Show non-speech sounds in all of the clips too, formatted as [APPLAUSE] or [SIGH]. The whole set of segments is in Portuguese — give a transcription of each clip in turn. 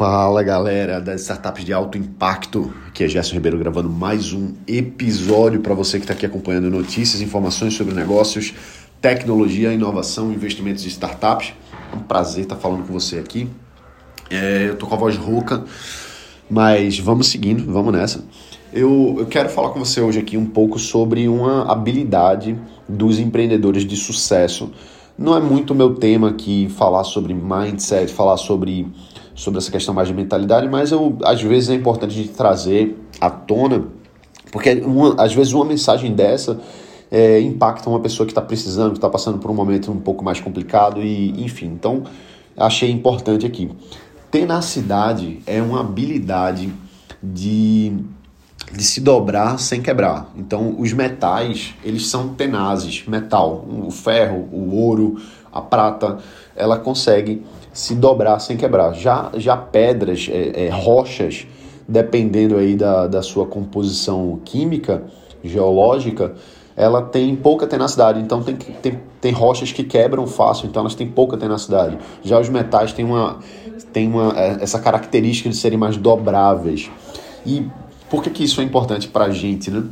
Fala galera das startups de alto impacto, aqui é Gerson Ribeiro gravando mais um episódio para você que está aqui acompanhando notícias, informações sobre negócios, tecnologia, inovação, investimentos de startups. É um prazer estar falando com você aqui. É, eu tô com a voz rouca, mas vamos seguindo, vamos nessa. Eu, eu quero falar com você hoje aqui um pouco sobre uma habilidade dos empreendedores de sucesso. Não é muito meu tema aqui falar sobre mindset, falar sobre sobre essa questão mais de mentalidade, mas eu, às vezes é importante trazer à tona, porque uma, às vezes uma mensagem dessa é, impacta uma pessoa que está precisando, que está passando por um momento um pouco mais complicado e enfim. Então, achei importante aqui. Tenacidade é uma habilidade de, de se dobrar sem quebrar. Então, os metais, eles são tenazes. Metal, o ferro, o ouro, a prata, ela consegue se dobrar sem quebrar. Já, já pedras, é, é, rochas, dependendo aí da, da sua composição química, geológica, ela tem pouca tenacidade. Então tem, tem, tem rochas que quebram fácil, então elas têm pouca tenacidade. Já os metais têm uma, têm uma, é, essa característica de serem mais dobráveis. E por que, que isso é importante para a gente, né?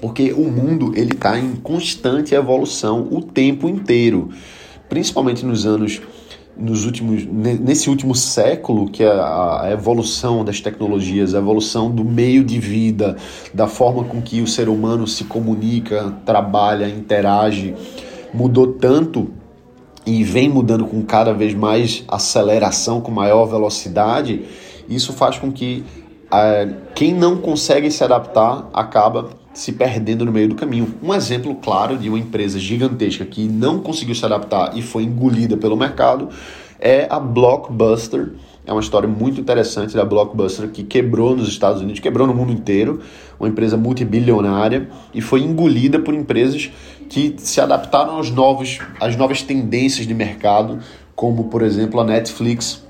Porque o mundo ele está em constante evolução o tempo inteiro, principalmente nos anos nos últimos, nesse último século, que é a evolução das tecnologias, a evolução do meio de vida, da forma com que o ser humano se comunica, trabalha, interage, mudou tanto e vem mudando com cada vez mais aceleração, com maior velocidade, isso faz com que é, quem não consegue se adaptar acaba se perdendo no meio do caminho. Um exemplo claro de uma empresa gigantesca que não conseguiu se adaptar e foi engolida pelo mercado é a Blockbuster. É uma história muito interessante da Blockbuster que quebrou nos Estados Unidos, quebrou no mundo inteiro, uma empresa multibilionária e foi engolida por empresas que se adaptaram aos novos, às novas tendências de mercado, como por exemplo a Netflix,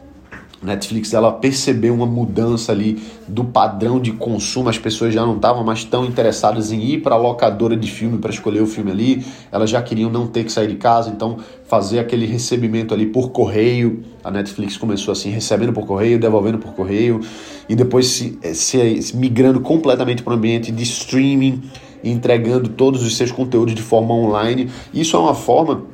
Netflix ela percebeu uma mudança ali do padrão de consumo, as pessoas já não estavam mais tão interessadas em ir para a locadora de filme para escolher o filme ali, elas já queriam não ter que sair de casa, então fazer aquele recebimento ali por correio. A Netflix começou assim, recebendo por correio, devolvendo por correio, e depois se, se, se migrando completamente para o ambiente de streaming, entregando todos os seus conteúdos de forma online. Isso é uma forma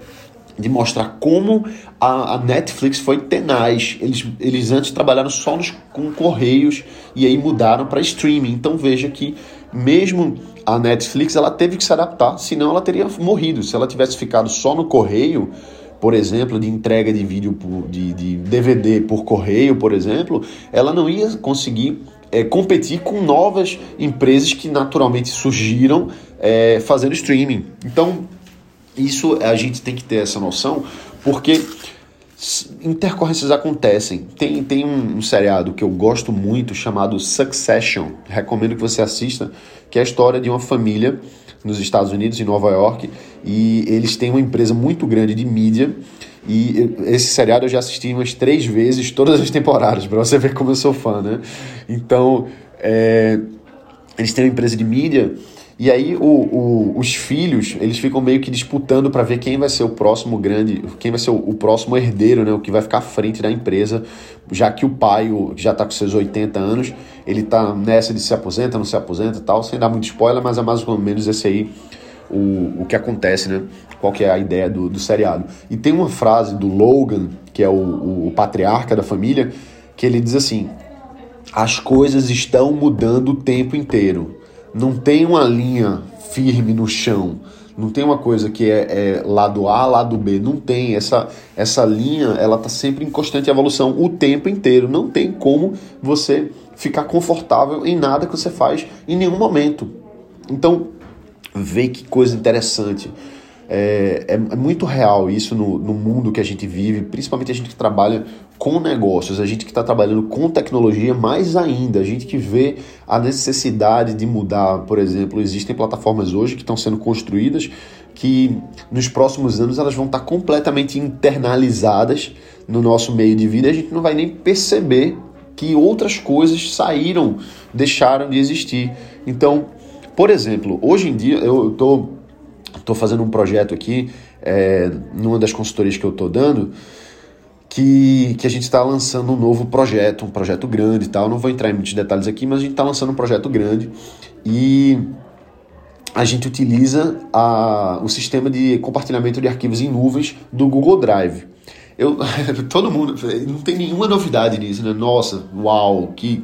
de mostrar como a, a, Netflix foi tenaz. Eles, eles antes trabalharam só nos, com correios e aí mudaram para streaming. Então veja que mesmo a Netflix ela teve que se adaptar, senão ela teria morrido. Se ela tivesse ficado só no correio, por exemplo, de entrega de vídeo por, de, de DVD por correio, por exemplo, ela não ia conseguir é, competir com novas empresas que naturalmente surgiram é, fazendo streaming. Então isso a gente tem que ter essa noção, porque intercorrências acontecem. Tem, tem um, um, seriado que eu gosto muito chamado Succession. Recomendo que você assista, que é a história de uma família nos Estados Unidos, em Nova York, e eles têm uma empresa muito grande de mídia. E esse seriado eu já assisti umas três vezes, todas as temporadas, para você ver como eu sou fã, né? Então, é, eles têm uma empresa de mídia e aí o, o, os filhos, eles ficam meio que disputando para ver quem vai ser o próximo grande, quem vai ser o, o, próximo herdeiro, né, o que vai ficar à frente da empresa, já que o pai, o, já está com seus 80 anos, ele está nessa de se aposenta, não se aposenta tal, sem dar muito spoiler, mas é mais ou menos esse aí o, o que acontece, né? Qual que é a ideia do, do seriado. E tem uma frase do Logan, que é o, o patriarca da família, que ele diz assim, as coisas estão mudando o tempo inteiro não tem uma linha firme no chão. Não tem uma coisa que é, é lado A, lado B. Não tem. Essa, essa linha, ela está sempre em constante evolução o tempo inteiro. Não tem como você ficar confortável em nada que você faz em nenhum momento. Então, vê que coisa interessante. É, é, é, muito real isso no, no mundo que a gente vive, principalmente a gente que trabalha com negócios, a gente que está trabalhando com tecnologia, mais ainda, a gente que vê a necessidade de mudar. Por exemplo, existem plataformas hoje que estão sendo construídas que nos próximos anos elas vão estar tá completamente internalizadas no nosso meio de vida e a gente não vai nem perceber que outras coisas saíram, deixaram de existir. Então, por exemplo, hoje em dia eu estou Estou fazendo um projeto aqui, é, numa das consultorias que eu estou dando, que, que a gente está lançando um novo projeto, um projeto grande e tal. Não vou entrar em muitos detalhes aqui, mas a gente está lançando um projeto grande e a gente utiliza a, o sistema de compartilhamento de arquivos em nuvens do Google Drive. Eu, [LAUGHS] todo mundo, não tem nenhuma novidade nisso, né? Nossa, uau, que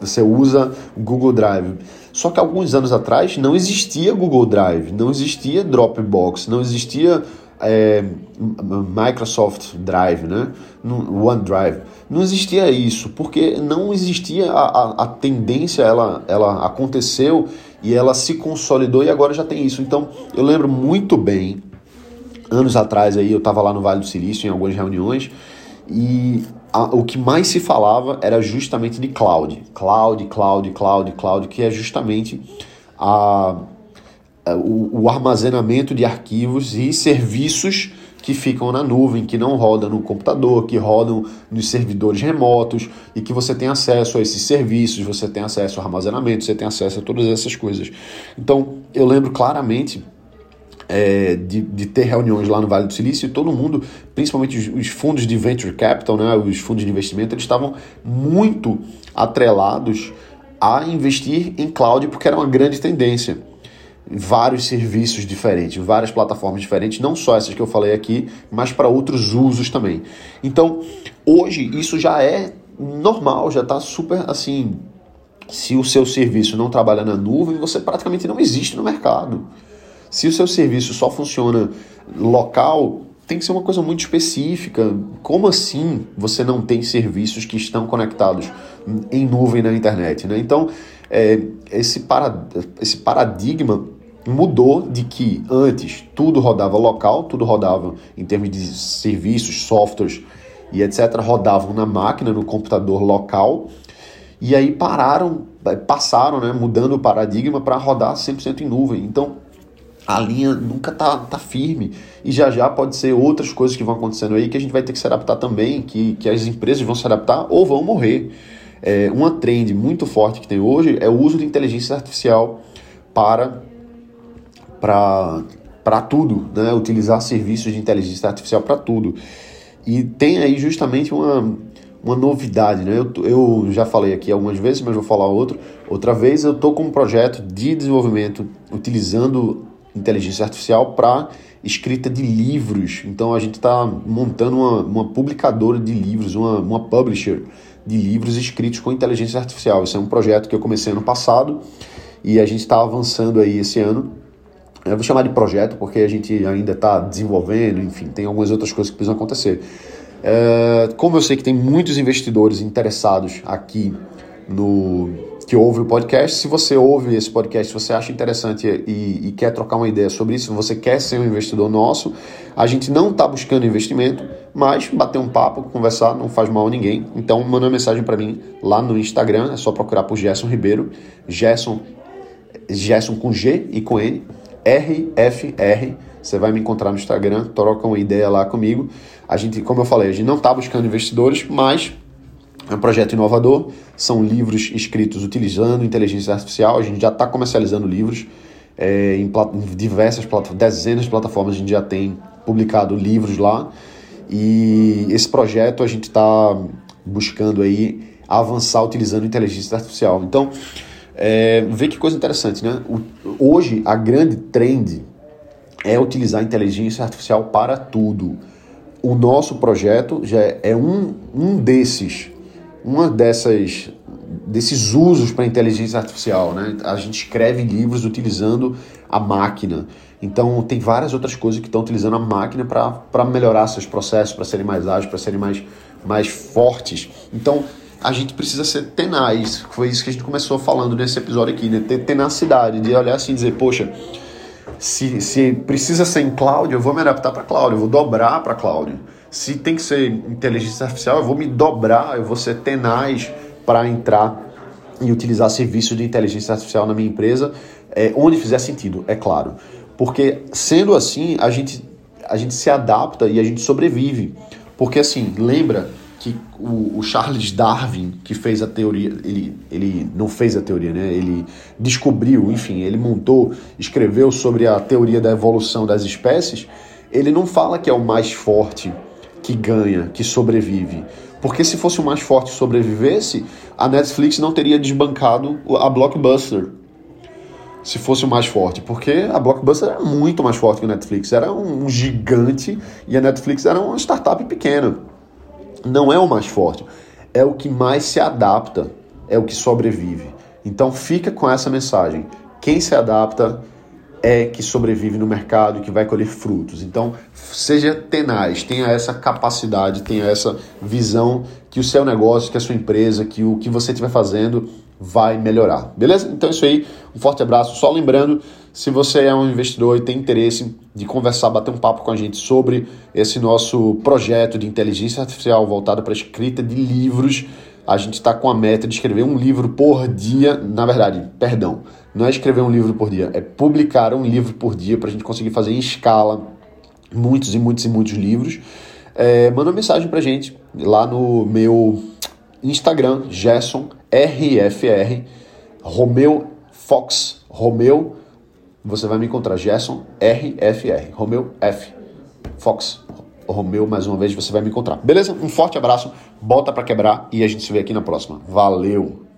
você usa Google Drive. Só que alguns anos atrás não existia Google Drive, não existia Dropbox, não existia é, Microsoft Drive, né? OneDrive. Não existia isso, porque não existia a, a, a, tendência, ela, ela aconteceu e ela se consolidou e agora já tem isso. Então eu lembro muito bem, anos atrás aí eu estava lá no Vale do Silício em algumas reuniões e a, o que mais se falava era justamente de cloud. Cloud, cloud, cloud, cloud, que é justamente a é, o, o armazenamento de arquivos e serviços que ficam na nuvem, que não rodam no computador, que rodam nos servidores remotos e que você tem acesso a esses serviços, você tem acesso ao armazenamento, você tem acesso a todas essas coisas. Então, eu lembro claramente é, de, de, ter reuniões lá no Vale do Silício e todo mundo, principalmente os, os, fundos de venture capital, né, os fundos de investimento, eles estavam muito atrelados a investir em cloud porque era uma grande tendência vários serviços diferentes, várias plataformas diferentes, não só essas que eu falei aqui, mas para outros usos também. Então, hoje isso já é normal, já está super assim. Se o seu serviço não trabalha na nuvem, você praticamente não existe no mercado. Se o seu serviço só funciona local, tem que ser uma coisa muito específica. Como assim você não tem serviços que estão conectados em nuvem na internet? Né? Então, é, esse, para, esse paradigma mudou de que antes tudo rodava local, tudo rodava em termos de serviços, softwares e etc, rodavam na máquina, no computador local, e aí pararam, passaram, né, mudando o paradigma para rodar 100% em nuvem. Então, a linha nunca tá, tá firme e já já pode ser outras coisas que vão acontecendo aí que a gente vai ter que se adaptar também, que, que as empresas vão se adaptar ou vão morrer. É, uma trend muito forte que tem hoje é o uso de inteligência artificial para para tudo, né? utilizar serviços de inteligência artificial para tudo. E tem aí justamente uma, uma novidade, né? Eu, eu já falei aqui algumas vezes, mas vou falar outro. Outra vez eu estou com um projeto de desenvolvimento utilizando inteligência artificial para escrita de livros. Então a gente está montando uma, uma publicadora de livros, uma, uma publisher de livros escritos com inteligência artificial. Esse é um projeto que eu comecei ano passado e a gente está avançando aí esse ano eu vou chamar de projeto porque a gente ainda está desenvolvendo, enfim, tem algumas outras coisas que precisam acontecer. É, como eu sei que tem muitos investidores interessados aqui no que ouve o podcast, se você ouve esse podcast, se você acha interessante e, e quer trocar uma ideia sobre isso, você quer ser um investidor nosso, a gente não está buscando investimento, mas bater um papo, conversar, não faz mal a ninguém. Então manda uma mensagem para mim lá no Instagram, é só procurar por Gerson Ribeiro, Gerson, Gerson com G e com N, RFR. Você vai me encontrar no Instagram, troca uma ideia lá comigo. A gente, como eu falei, a gente não está buscando investidores, mas é um projeto inovador. São livros escritos utilizando inteligência artificial. A gente já está comercializando livros é, em, em, diversas plataformas, dezenas de plataformas. A gente já tem publicado livros lá. E esse projeto a gente está buscando aí avançar utilizando inteligência artificial. Então, é, vê que coisa interessante, né? O, hoje, a grande trend é utilizar inteligência artificial para tudo. O nosso projeto já é um, um desses, uma dessas desses usos para inteligência artificial, né? A gente escreve livros utilizando a máquina. Então tem várias outras coisas que estão utilizando a máquina para melhorar seus processos, para serem mais ágeis, para serem mais, mais fortes. Então a gente precisa ser tenaz. Foi isso que a gente começou falando nesse episódio aqui, né? Ter tenacidade, de olhar assim e dizer, poxa, se, se precisa ser em cloud, eu vou me adaptar para cloud, eu vou dobrar para cloud. Se tem que ser inteligência artificial, eu vou me dobrar, eu vou ser tenaz para entrar e utilizar serviços de inteligência artificial na minha empresa, é, onde fizer sentido, é claro. Porque sendo assim, a gente, a gente se adapta e a gente sobrevive. Porque assim, lembra que o, o, Charles Darwin, que fez a teoria, ele, ele não fez a teoria, né? Ele descobriu, enfim, ele montou, escreveu sobre a teoria da evolução das espécies. Ele não fala que é o mais forte que ganha, que sobrevive. Porque se fosse o mais forte sobrevivesse, a Netflix não teria desbancado a Blockbuster. Se fosse o mais forte, porque a Blockbuster era muito mais forte que a Netflix, era um gigante e a Netflix era uma startup pequena. Não é o mais forte, é o que mais se adapta, é o que sobrevive. Então fica com essa mensagem. Quem se adapta é que sobrevive no mercado e que vai colher frutos. Então, seja tenaz, tenha essa capacidade, tenha essa visão que o seu negócio, que a sua empresa, que o que você estiver fazendo vai melhorar. Beleza? Então é isso aí. Um forte abraço. Só lembrando, se você é um investidor e tem interesse de conversar, bater um papo com a gente sobre esse nosso projeto de inteligência artificial voltado para a escrita de livros, a gente está com a meta de escrever um livro por dia. Na verdade, perdão, não é escrever um livro por dia, é publicar um livro por dia para a gente conseguir fazer em escala muitos e muitos e muitos livros. É, manda uma mensagem para a gente lá no meu Instagram, Gerson RFR, Romeu Fox, Romeu, você vai me encontrar, Gerson RFR, Romeu F, Fox, Romeu, mais uma vez você vai me encontrar. Beleza? Um forte abraço, bota para quebrar e a gente se vê aqui na próxima. Valeu!